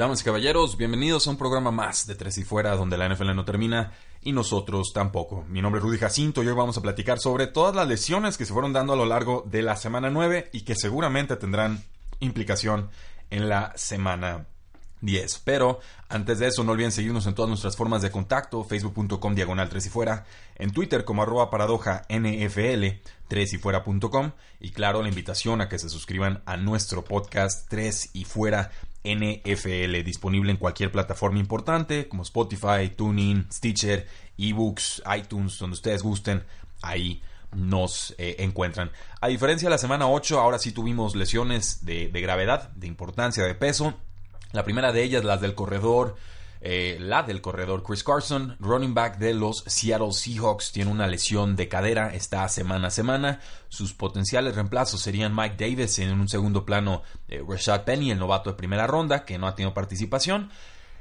Damas y caballeros, bienvenidos a un programa más de Tres y Fuera, donde la NFL no termina y nosotros tampoco. Mi nombre es Rudy Jacinto y hoy vamos a platicar sobre todas las lesiones que se fueron dando a lo largo de la semana 9 y que seguramente tendrán implicación en la semana 10. Pero antes de eso, no olviden seguirnos en todas nuestras formas de contacto, facebook.com diagonal 3 y fuera, en Twitter como arroba paradoja NFL, 3 y fuera.com y claro, la invitación a que se suscriban a nuestro podcast 3 y fuera NFL, disponible en cualquier plataforma importante como Spotify, Tuning, Stitcher, eBooks, iTunes, donde ustedes gusten, ahí nos eh, encuentran. A diferencia de la semana 8, ahora sí tuvimos lesiones de gravedad, de importancia, de peso. La primera de ellas, las del corredor, eh, la del corredor Chris Carson, running back de los Seattle Seahawks, tiene una lesión de cadera, está semana a semana. Sus potenciales reemplazos serían Mike Davis en un segundo plano, eh, Rashad Penny, el novato de primera ronda, que no ha tenido participación.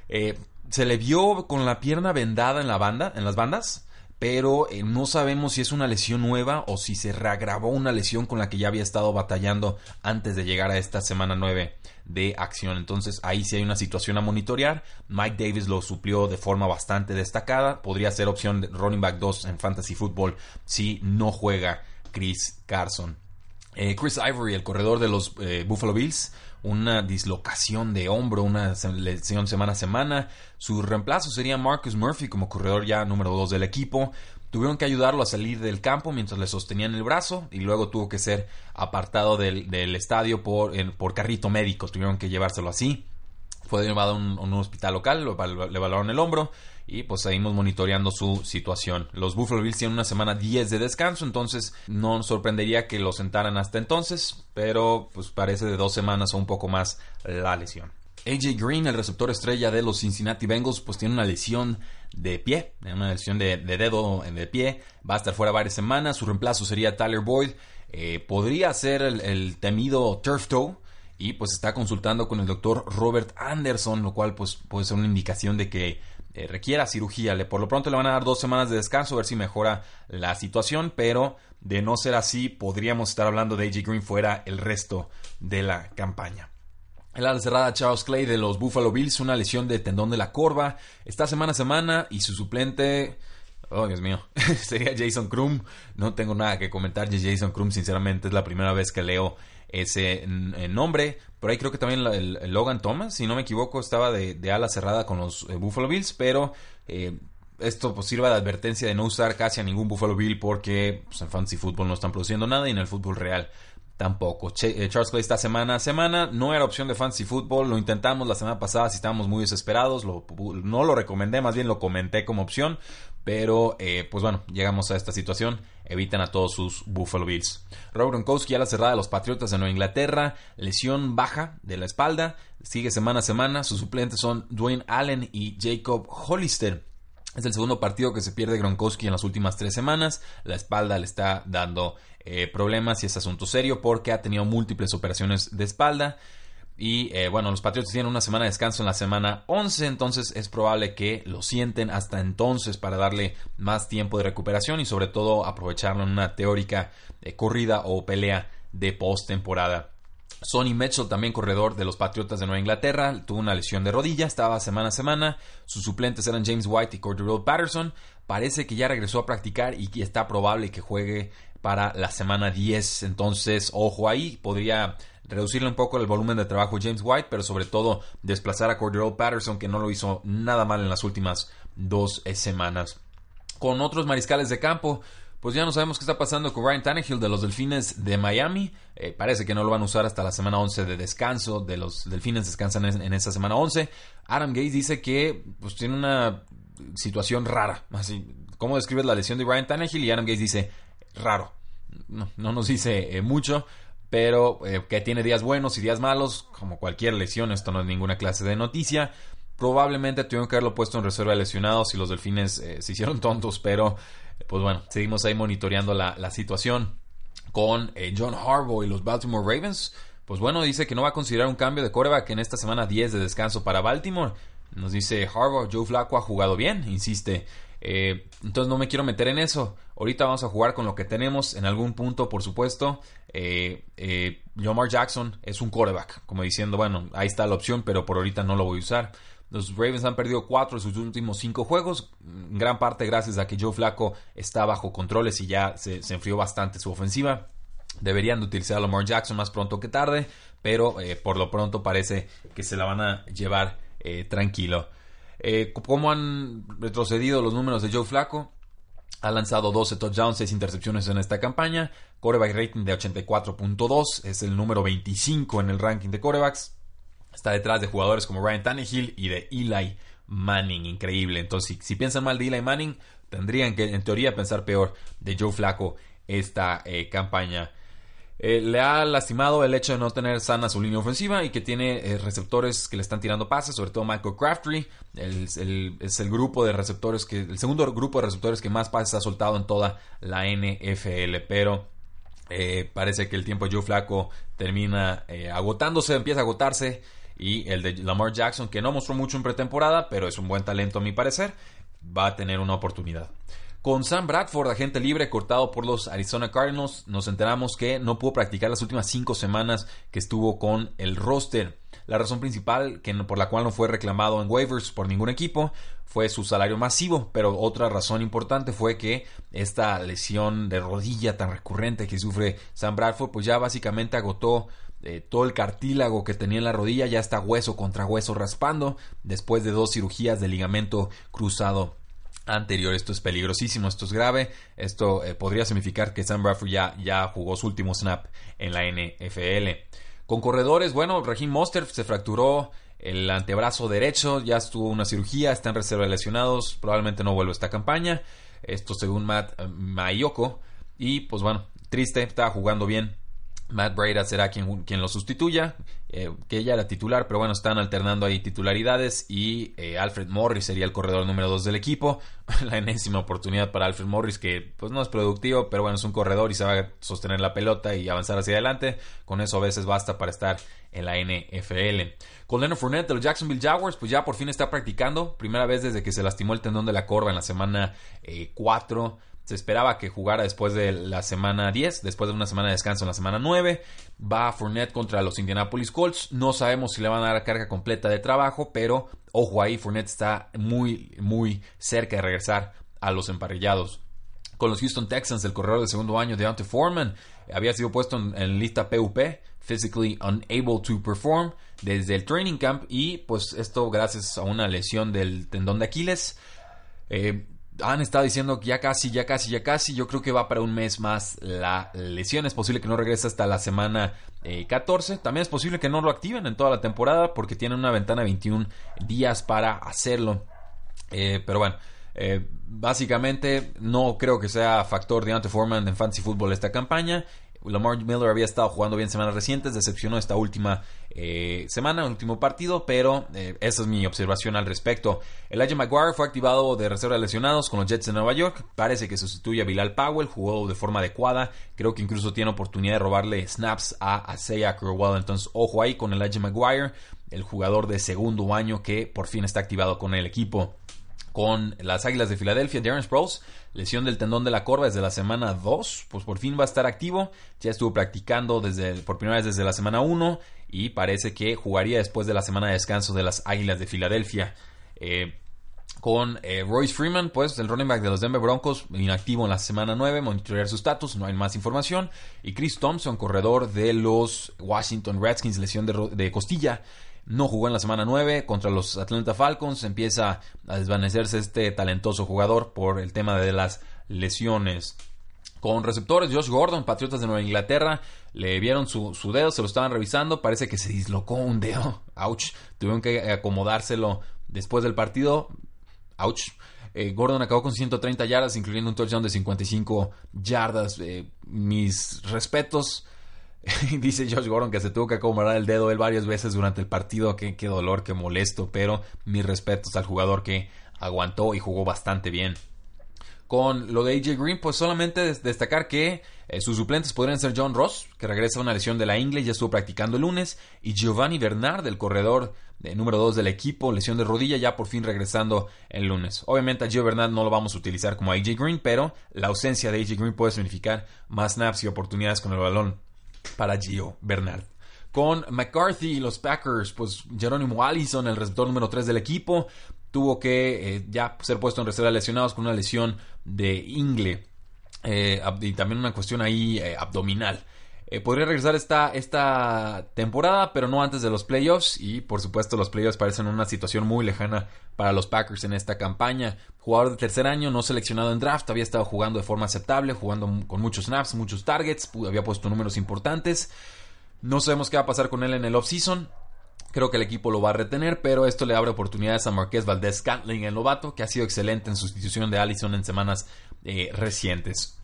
Eh, se le vio con la pierna vendada en la banda, en las bandas pero no sabemos si es una lesión nueva o si se reagravó una lesión con la que ya había estado batallando antes de llegar a esta semana 9 de acción. Entonces ahí sí hay una situación a monitorear. Mike Davis lo suplió de forma bastante destacada. Podría ser opción de running back 2 en fantasy football si no juega Chris Carson. Eh, Chris Ivory, el corredor de los eh, Buffalo Bills, una dislocación de hombro, una lesión semana a semana. Su reemplazo sería Marcus Murphy como corredor ya número 2 del equipo. Tuvieron que ayudarlo a salir del campo mientras le sostenían el brazo y luego tuvo que ser apartado del, estadio por, por carrito médico. Tuvieron que llevárselo así. Fue llevado a un, hospital local, le evaluaron el hombro y pues seguimos monitoreando su situación. Los Buffalo Bills tienen una semana 10 de descanso, entonces no nos sorprendería que lo sentaran hasta entonces, pero pues parece de dos semanas o un poco más la lesión. AJ Green, el receptor estrella de los Cincinnati Bengals, pues tiene una lesión de pie, una lesión de, dedo de pie, va a estar fuera varias semanas, su reemplazo sería Tyler Boyd, eh, podría ser el, temido turf toe, y pues está consultando con el doctor Robert Anderson, lo cual pues puede ser una indicación de que eh, requiera cirugía. Le, por lo pronto le van a dar dos semanas de descanso, a ver si mejora la situación, pero de no ser así, podríamos estar hablando de AJ Green fuera el resto de la campaña. El ala cerrada Charles Clay de los Buffalo Bills, una lesión de tendón de la corva, está semana a semana y su suplente, oh Dios mío, sería Jason Krum. No tengo nada que comentar de Jason Krum, sinceramente es la primera vez que leo ese nombre. Por ahí creo que también el, Logan Thomas, si no me equivoco, estaba de, ala cerrada con los eh, Buffalo Bills, pero eh, esto pues sirva de advertencia de no usar casi a ningún Buffalo Bill porque pues, en fantasy football no están produciendo nada y en el fútbol real tampoco. Eh, Charles Clay está semana a semana, no era opción de fantasy football, lo intentamos la semana pasada si estábamos muy desesperados, no lo recomendé, más bien lo comenté como opción, pero eh, pues bueno, llegamos a esta situación, evitan a todos sus Buffalo Bills. Rob Gronkowski a la cerrada de los Patriotas de Nueva Inglaterra, lesión baja de la espalda, sigue semana a semana, sus suplentes son Dwayne Allen y Jacob Hollister. Es el segundo partido que se pierde Gronkowski en las últimas tres semanas. La espalda le está dando eh, problemas y es asunto serio porque ha tenido múltiples operaciones de espalda. Y eh, bueno, los Patriots tienen una semana de descanso en la semana 11, entonces es probable que lo sienten hasta entonces para darle más tiempo de recuperación y sobre todo aprovecharlo en una teórica eh, corrida o pelea de postemporada. Sonny Mitchell, también corredor de los Patriotas de Nueva Inglaterra, tuvo una lesión de rodilla, estaba semana a semana. Sus suplentes eran James White y Cordero Patterson. Parece que ya regresó a practicar y está probable que juegue para la semana 10. Entonces, ojo ahí, podría reducirle un poco el volumen de trabajo James White, pero sobre todo desplazar a Cordero Patterson, que no lo hizo nada mal en las últimas dos semanas. Con otros mariscales de campo, pues ya no sabemos qué está pasando con Ryan Tannehill de los Delfines de Miami. Eh, parece que no lo van a usar hasta la semana 11 de descanso. De los Delfines descansan en, esa semana 11. Adam Gates dice que pues, tiene una situación rara. Así, ¿Cómo describes la lesión de Ryan Tannehill? Y Adam Gates dice, raro. no, nos dice mucho, pero que tiene días buenos y días malos, como cualquier lesión, esto no es ninguna clase de noticia. Probablemente tuvieron que haberlo puesto en reserva de lesionados y los delfines se hicieron tontos, pero pues bueno, seguimos ahí monitoreando la, situación con John Harbaugh y los Baltimore Ravens. Pues bueno, dice que no va a considerar un cambio de coreback en esta semana 10 de descanso para Baltimore. Nos dice Harbaugh, Joe Flacco ha jugado bien, insiste. Eh, entonces no me quiero meter en eso. Ahorita vamos a jugar con lo que tenemos. En algún punto, por supuesto, eh, eh, Jackson es un quarterback. Como diciendo, bueno, ahí está la opción, pero por ahorita no lo voy a usar. Los Ravens han perdido cuatro de sus últimos cinco juegos, en gran parte gracias a que Joe Flacco está bajo controles y ya se, enfrió bastante su ofensiva. Deberían de utilizar a Lamar Jackson más pronto que tarde, pero por lo pronto parece que se la van a llevar eh, tranquilo. Eh, ¿Cómo han retrocedido los números de Joe Flaco? Ha lanzado 12 touchdowns, 6 intercepciones en esta campaña. Coreback rating de 84.2. Es el número 25 en el ranking de corebacks. Está detrás de jugadores como Ryan Tannehill y de Eli Manning. Increíble. Entonces, si, piensan mal de Eli Manning, tendrían que, en teoría, pensar peor de Joe Flaco esta eh, campaña. Eh, le ha lastimado el hecho de no tener sana su línea ofensiva y que tiene eh, receptores que le están tirando pases, sobre todo Michael Craftree. es el grupo de receptores que, el segundo grupo de receptores que más pases ha soltado en toda la NFL. Pero eh, parece que el tiempo de Joe Flaco termina agotándose, empieza a agotarse. Y el de Lamar Jackson, que no mostró mucho en pretemporada, pero es un buen talento a mi parecer, va a tener una oportunidad. Con Sam Bradford, agente libre cortado por los Arizona Cardinals, nos enteramos que no pudo practicar las últimas cinco semanas que estuvo con el roster. La razón principal que, por la cual no fue reclamado en waivers por ningún equipo fue su salario masivo, pero otra razón importante fue que esta lesión de rodilla tan recurrente que sufre Sam Bradford, pues ya básicamente agotó eh, todo el cartílago que tenía en la rodilla, ya está hueso contra hueso raspando, después de dos cirugías de ligamento cruzado anterior. Esto es peligrosísimo, esto es grave. Esto eh, podría significar que Sam Bradford ya, ya jugó su último snap en la NFL. Con corredores, bueno, Raheem Monster se fracturó el antebrazo derecho, ya estuvo una cirugía, está en reserva de lesionados, probablemente no vuelva esta campaña. Esto según Matt eh, Mayoko. Y pues bueno, triste, estaba jugando bien. Matt Breda será quien, quien lo sustituya, eh, que ella era titular, pero bueno, están alternando ahí titularidades y eh, Alfred Morris sería el corredor número 2 del equipo. la enésima oportunidad para Alfred Morris, que pues no es productivo, pero bueno, es un corredor y se va a sostener la pelota y avanzar hacia adelante. Con eso a veces basta para estar en la NFL. Con Leonard Fournette de los Jacksonville Jaguars, pues ya por fin está practicando. Primera vez desde que se lastimó el tendón de la corva en la semana 4. Eh, se esperaba que jugara después de la semana 10, después de una semana de descanso en la semana 9. Va Fournette contra los Indianapolis Colts. No sabemos si le van a dar carga completa de trabajo, pero ojo ahí, Fournette está muy, muy cerca de regresar a los emparrillados. Con los Houston Texans, el corredor de segundo año, Deontay Foreman, había sido puesto en, lista PUP, Physically Unable to Perform, desde el training camp y pues esto gracias a una lesión del tendón de Aquiles. Eh, han estado diciendo que ya casi, ya casi, ya casi. Yo creo que va para un mes más la lesión. Es posible que no regrese hasta la semana 14. Eh, También es posible que no lo activen en toda la temporada porque tienen una ventana de 21 días para hacerlo. Eh, pero bueno, eh, básicamente no creo que sea factor de Foreman en Fantasy Football esta campaña. Lamar Miller había estado jugando bien semanas recientes, decepcionó esta última eh, semana, el último partido, pero eh, esa es mi observación al respecto. Elijah McGuire fue activado de reserva de lesionados con los Jets de Nueva York, parece que sustituye a Bilal Powell, jugó de forma adecuada, creo que incluso tiene oportunidad de robarle snaps a Asaya Crowell, entonces ojo ahí con Elijah McGuire, el jugador de segundo año que por fin está activado con el equipo con las Águilas de Filadelfia. Darren Sproles, lesión del tendón de la corva desde la semana 2, pues por fin va a estar activo. Ya estuvo practicando desde, por primera vez desde la semana 1 y parece que jugaría después de la semana de descanso de las Águilas de Filadelfia. Eh, con eh, Royce Freeman, pues el running back de los Denver Broncos, inactivo en la semana 9, monitorear su estatus, no hay más información. Y Chris Thompson, corredor de los Washington Redskins, lesión de costilla, no jugó en la semana 9 contra los Atlanta Falcons. Empieza a desvanecerse este talentoso jugador por el tema de las lesiones. Con receptores, Josh Gordon, Patriotas de Nueva Inglaterra, le vieron su, dedo, se lo estaban revisando, parece que se dislocó un dedo. Ouch. Tuvieron que acomodárselo después del partido. Ouch. Eh, Gordon acabó con 130 yardas, incluyendo un touchdown de 55 yardas. Eh, mis respetos. Dice Josh Gordon que se tuvo que acomodar el dedo él varias veces durante el partido. Qué, qué dolor, qué molesto. Pero mis respetos al jugador que aguantó y jugó bastante bien. Con lo de AJ Green, pues solamente destacar que eh, sus suplentes podrían ser John Ross, que regresa a una lesión de la ingle, ya estuvo practicando el lunes, y Giovanni Bernard, el corredor de número 2 del equipo, lesión de rodilla, ya por fin regresando el lunes. Obviamente a Gio Bernard no lo vamos a utilizar como AJ Green, pero la ausencia de AJ Green puede significar más snaps y oportunidades con el balón para Gio Bernard. Con McCarthy y los Packers, pues Jerónimo Allison, el receptor número 3 del equipo, tuvo que eh, ya ser puesto en reserva lesionados con una lesión de ingle eh, y también una cuestión ahí eh, abdominal. Podría regresar esta, esta temporada, pero no antes de los playoffs. Y por supuesto, los playoffs parecen una situación muy lejana para los Packers en esta campaña. Jugador de tercer año, no seleccionado en draft, había estado jugando de forma aceptable, jugando con muchos snaps, muchos targets, había puesto números importantes. No sabemos qué va a pasar con él en el offseason. Creo que el equipo lo va a retener, pero esto le abre oportunidades a Marqués Valdez Scantling, el novato, que ha sido excelente en sustitución de Allison en semanas eh, recientes.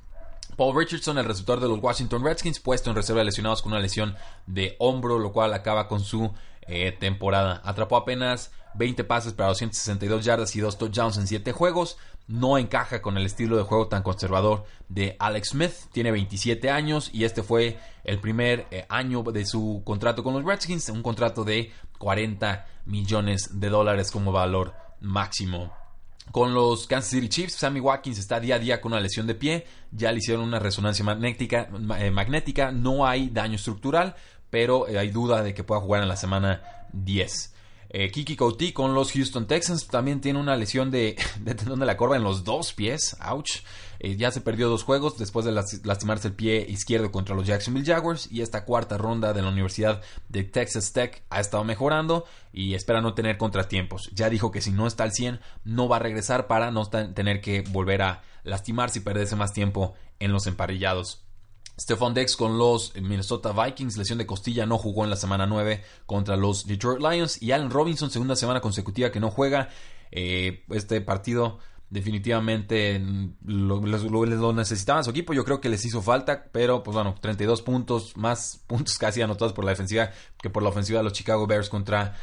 Paul Richardson, el receptor de los Washington Redskins, puesto en reserva de lesionados con una lesión de hombro, lo cual acaba con su eh, temporada. Atrapó apenas 20 pases para 262 yardas y 2 touchdowns en 7 juegos. No encaja con el estilo de juego tan conservador de Alex Smith. Tiene 27 años y este fue el primer eh, año de su contrato con los Redskins. Un contrato de 40 millones de dólares como valor máximo. Con los Kansas City Chiefs, Sammy Watkins está día a día con una lesión de pie. Ya le hicieron una resonancia magnética. Eh, magnética. No hay daño estructural, pero hay duda de que pueda jugar en la semana 10. Eh, Kiki Couty con los Houston Texans también tiene una lesión de, tendón de la corva en los dos pies. Ouch. Eh, ya se perdió dos juegos después de lastimarse el pie izquierdo contra los Jacksonville Jaguars. Y esta cuarta ronda de la Universidad de Texas Tech ha estado mejorando y espera no tener contratiempos. Ya dijo que si no está al 100 no va a regresar para no tener que volver a lastimarse y perderse más tiempo en los emparrillados. Stephon Dex con los Minnesota Vikings, lesión de costilla, no jugó en la semana 9 contra los Detroit Lions. Y Allen Robinson, segunda semana consecutiva que no juega. Eh, este partido definitivamente lo, lo, necesitaba su equipo. Yo creo que les hizo falta, pero pues bueno, 32 puntos, más puntos casi anotados por la defensiva que por la ofensiva de los Chicago Bears contra